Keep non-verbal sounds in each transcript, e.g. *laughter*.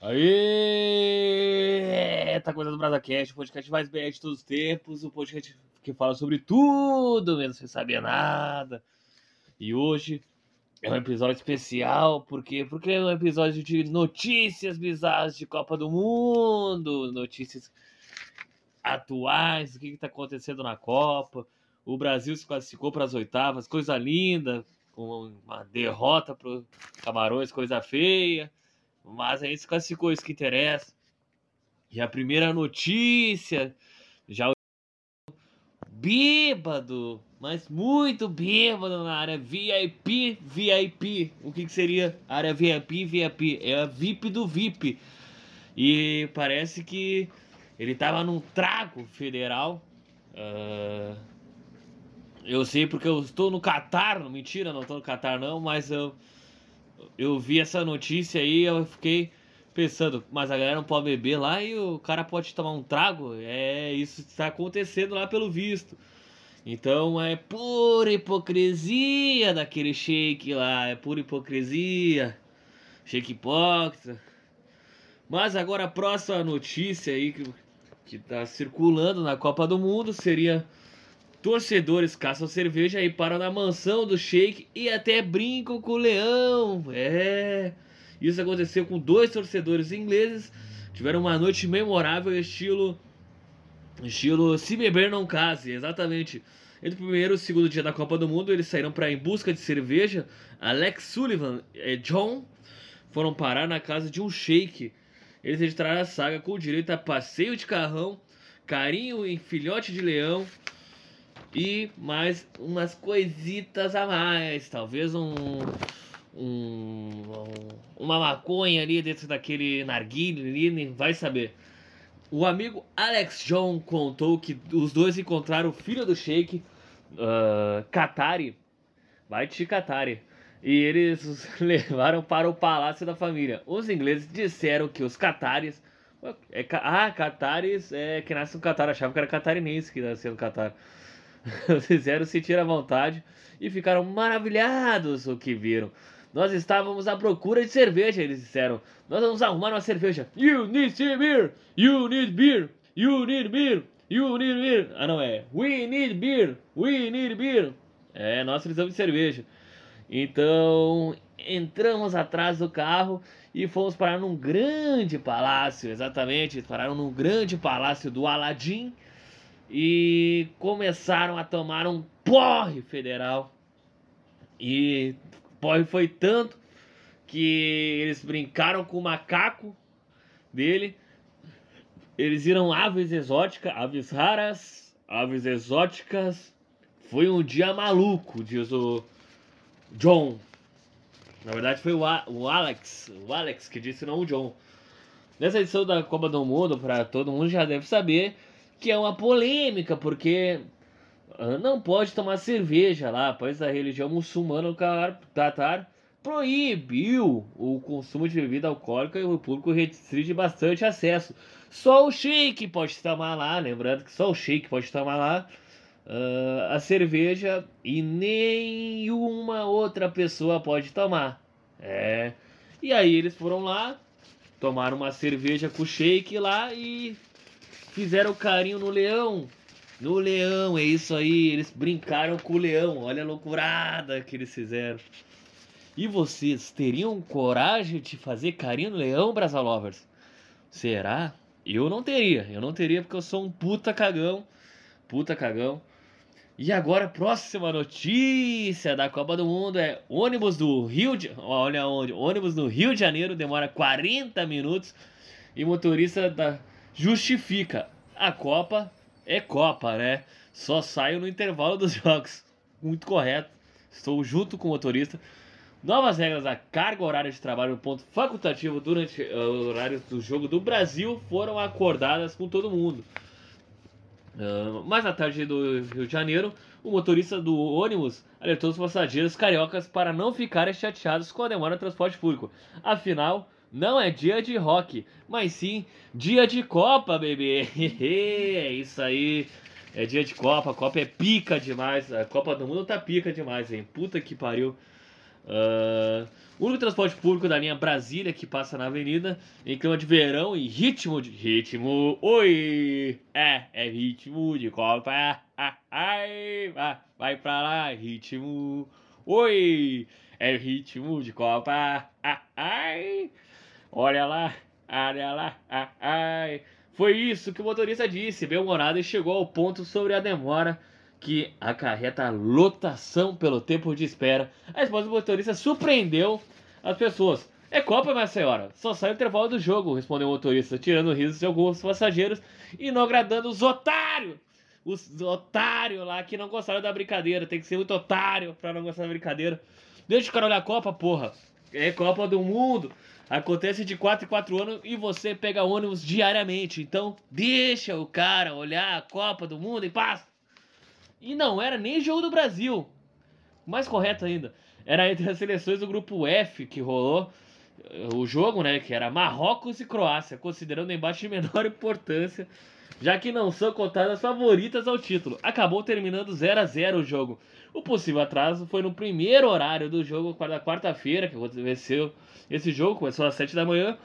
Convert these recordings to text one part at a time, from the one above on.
Aê! Tá começando o BrasaCast, o podcast mais bem de todos os tempos, o podcast que fala sobre tudo, mesmo sem saber nada. E hoje é um episódio especial, porque porque é um episódio de notícias bizarras de Copa do Mundo, notícias atuais, o que está acontecendo na Copa. O Brasil se classificou para as oitavas, coisa linda, com uma derrota para Camarões, coisa feia. Mas a gente se classificou, isso que interessa. E a primeira notícia, já o bêbado, mas muito bêbado na área VIP, VIP. O que, que seria área VIP, VIP? É a VIP do VIP. E parece que ele tava num trago federal. Uh, eu sei porque eu estou no Catar, mentira, não estou no Catar não, mas eu eu vi essa notícia aí, eu fiquei pensando, mas a galera não pode beber lá e o cara pode tomar um trago? É, isso está acontecendo lá pelo visto. Então é pura hipocrisia daquele shake lá, é pura hipocrisia. Shake hipócrita. Mas agora a próxima notícia aí que, que tá circulando na Copa do Mundo seria Torcedores caçam cerveja e param na mansão do Sheik e até brincam com o leão. É. Isso aconteceu com dois torcedores ingleses. Tiveram uma noite memorável, estilo. Estilo Se Beber Não Case, exatamente. Entre o primeiro e o segundo dia da Copa do Mundo, eles saíram para em busca de cerveja. Alex Sullivan e John foram parar na casa de um sheik. Eles editaram a saga com direito a passeio de carrão, carinho em filhote de leão, e mais umas coisitas a mais, talvez um, um uma maconha ali dentro daquele narguilho ali, vai saber. O amigo Alex John contou que os dois encontraram o filho do Sheik, uh, Katari, te Katari, e eles os *laughs* levaram para o palácio da família. Os ingleses disseram que os Catares é, ah, Catares é que nasce no Catar, achava que era catarinense que nasceu no Catar. *laughs* fizeram sentir à vontade e ficaram maravilhados o que viram. Nós estávamos à procura de cerveja, eles disseram. Nós vamos arrumar uma cerveja. You need beer! You need beer! You need beer! You need beer! Ah, não é. We need beer! We need beer! É, nós precisamos de cerveja. Então, entramos atrás do carro e fomos parar num grande palácio, exatamente. Pararam num grande palácio do Aladim e começaram a tomar um porre federal. E porre foi tanto que eles brincaram com o macaco dele. Eles viram aves exóticas, aves raras, aves exóticas. Foi um dia maluco, diz o John. Na verdade foi o, o Alex, o Alex que disse não o John. Nessa edição da Copa do Mundo, para todo mundo já deve saber, que é uma polêmica, porque ah, não pode tomar cerveja lá, pois a religião muçulmana, o Tatar, proibiu o consumo de bebida alcoólica e o público restringe bastante acesso. Só o sheik pode tomar lá, lembrando que só o sheik pode tomar lá uh, a cerveja e nenhuma outra pessoa pode tomar. É. E aí eles foram lá, tomaram uma cerveja com sheik lá e fizeram carinho no leão. No leão, é isso aí. Eles brincaram com o leão. Olha a loucurada que eles fizeram. E vocês teriam coragem de fazer carinho no leão, Brasalovers? Será? Eu não teria. Eu não teria porque eu sou um puta cagão. Puta cagão. E agora, próxima notícia da Copa do Mundo é ônibus do Rio de... Olha onde. Ônibus do Rio de Janeiro demora 40 minutos e motorista da justifica. A Copa é Copa, né? Só saio no intervalo dos *laughs* jogos. Muito correto. Estou junto com o motorista. Novas regras da carga horária de trabalho no ponto facultativo durante uh, o horário do jogo do Brasil foram acordadas com todo mundo. Uh, mais à tarde do Rio de Janeiro, o motorista do ônibus alertou os passageiros cariocas para não ficarem chateados com a demora do transporte público. Afinal, não é dia de rock, mas sim dia de Copa, bebê. *laughs* é isso aí. É dia de Copa, a Copa é pica demais. A Copa do Mundo tá pica demais, hein? Puta que pariu. Uh, o único transporte público da linha Brasília que passa na avenida em clima de verão e ritmo de. Ritmo. Oi! É, é ritmo de Copa. Ai, vai, vai pra lá, ritmo. Oi! É ritmo de Copa. Ai! Olha lá, olha lá, ai! Foi isso que o motorista disse, bem-humorado, e chegou ao ponto sobre a demora que acarreta lotação pelo tempo de espera. A esposa do motorista surpreendeu as pessoas. É Copa, minha senhora. Só sai o intervalo do jogo, respondeu o motorista, tirando risos de alguns passageiros e não agradando os otários. Os otários lá que não gostaram da brincadeira. Tem que ser muito otário pra não gostar da brincadeira. Deixa o cara olhar a Copa, porra. É Copa do Mundo. Acontece de 4 em 4 anos e você pega ônibus diariamente. Então, deixa o cara olhar a Copa do Mundo e passa. E não era nem jogo do Brasil. Mais correto ainda. Era entre as seleções do grupo F que rolou eh, o jogo, né? Que era Marrocos e Croácia, considerando o embate de menor *laughs* importância, já que não são contadas favoritas ao título. Acabou terminando 0 a 0 o jogo. O possível atraso foi no primeiro horário do jogo da quarta-feira, que aconteceu esse jogo, começou às 7 da manhã,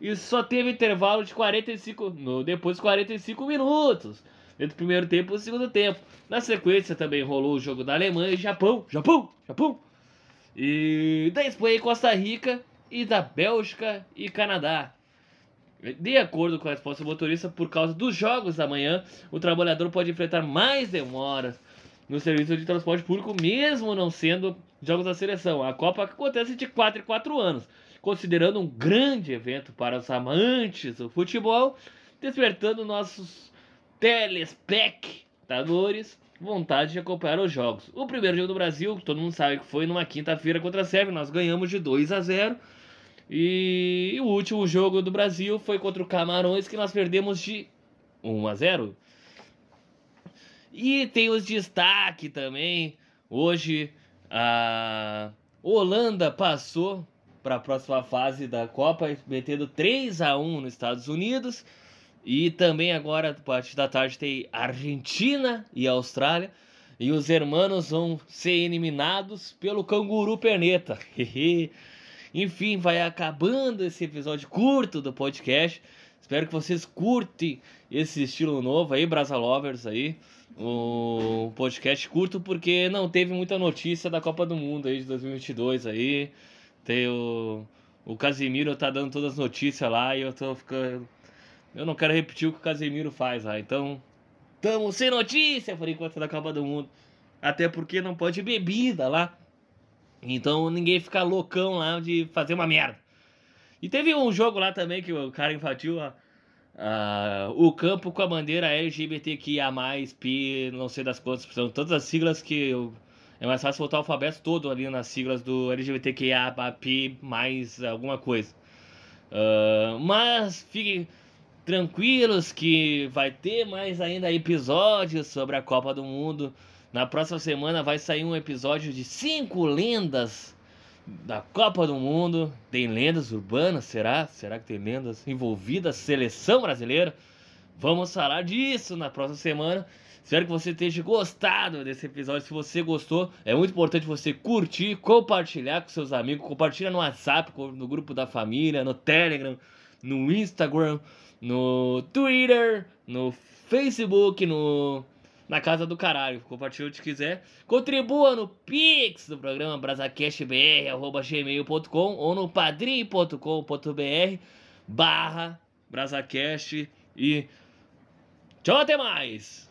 e só teve intervalo de 45, no, depois de 45 minutos entre o primeiro tempo e o segundo tempo. Na sequência também rolou o jogo da Alemanha e Japão, Japão, Japão. E da Espanha e Costa Rica e da Bélgica e Canadá. De acordo com a resposta do motorista, por causa dos jogos da manhã, o trabalhador pode enfrentar mais demoras no serviço de transporte público, mesmo não sendo jogos da seleção. A Copa acontece de 4 em 4 anos, considerando um grande evento para os amantes do futebol, despertando nossos telespectadores vontade de acompanhar os jogos. O primeiro jogo do Brasil, todo mundo sabe que foi numa quinta-feira contra a Sérvia, nós ganhamos de 2 a 0. E o último jogo do Brasil foi contra o Camarões, que nós perdemos de 1 a 0. E tem os destaque também. Hoje a Holanda passou para a próxima fase da Copa, metendo 3 a 1 nos Estados Unidos. E também agora, a partir da tarde, tem Argentina e Austrália. E os hermanos vão ser eliminados pelo canguru perneta. *laughs* Enfim, vai acabando esse episódio curto do podcast. Espero que vocês curtem esse estilo novo aí, Brasa Lovers aí. O podcast curto porque não teve muita notícia da Copa do Mundo aí de 2022 aí. Tem o, o Casimiro tá dando todas as notícias lá e eu tô ficando eu não quero repetir o que o Casemiro faz lá. Então, tamo sem notícia por enquanto da Copa do Mundo. Até porque não pode bebida lá. Então ninguém fica loucão lá de fazer uma merda. E teve um jogo lá também que o cara invadiu a, a, o campo com a bandeira LGBTQIA, P, não sei das quantas, são todas as siglas que eu, é mais fácil botar o alfabeto todo ali nas siglas do LGBTQIA, P, mais alguma coisa. Uh, mas fique tranquilos que vai ter mais ainda episódios sobre a Copa do Mundo. Na próxima semana vai sair um episódio de cinco lendas da Copa do Mundo. Tem lendas urbanas, será? Será que tem lendas envolvidas? Seleção brasileira? Vamos falar disso na próxima semana. Espero que você tenha gostado desse episódio. Se você gostou, é muito importante você curtir, compartilhar com seus amigos, compartilha no WhatsApp, no grupo da família, no Telegram, no Instagram no Twitter, no Facebook, no na casa do caralho. Compartilha onde quiser. Contribua no Pix do programa brazacastbr.gmail.com ou no padrim.com.br barra brazacast e tchau até mais!